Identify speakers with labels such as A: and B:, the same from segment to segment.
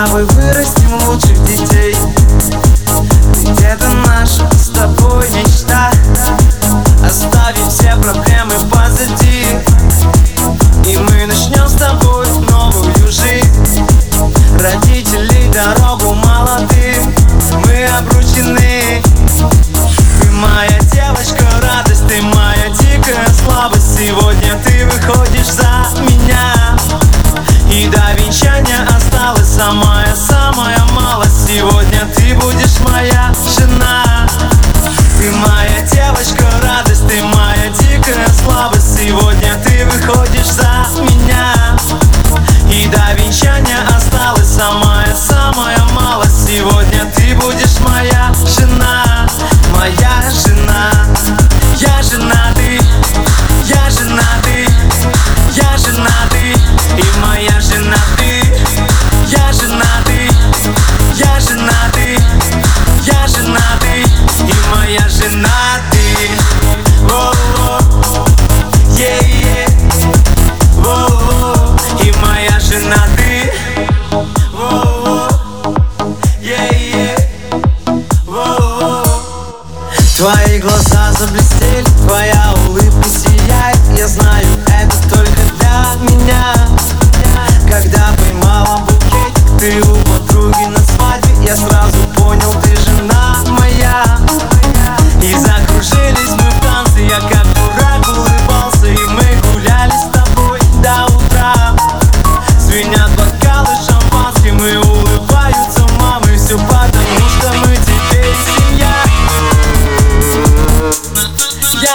A: now we're really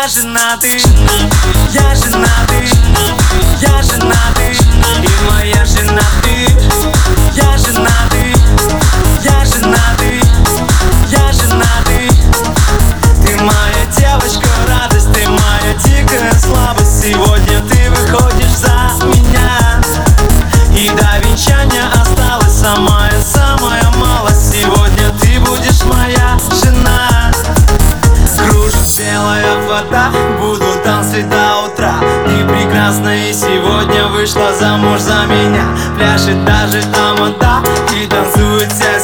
A: я женатый, я женатый. муж за меня. Пляшет даже тамада и танцует вся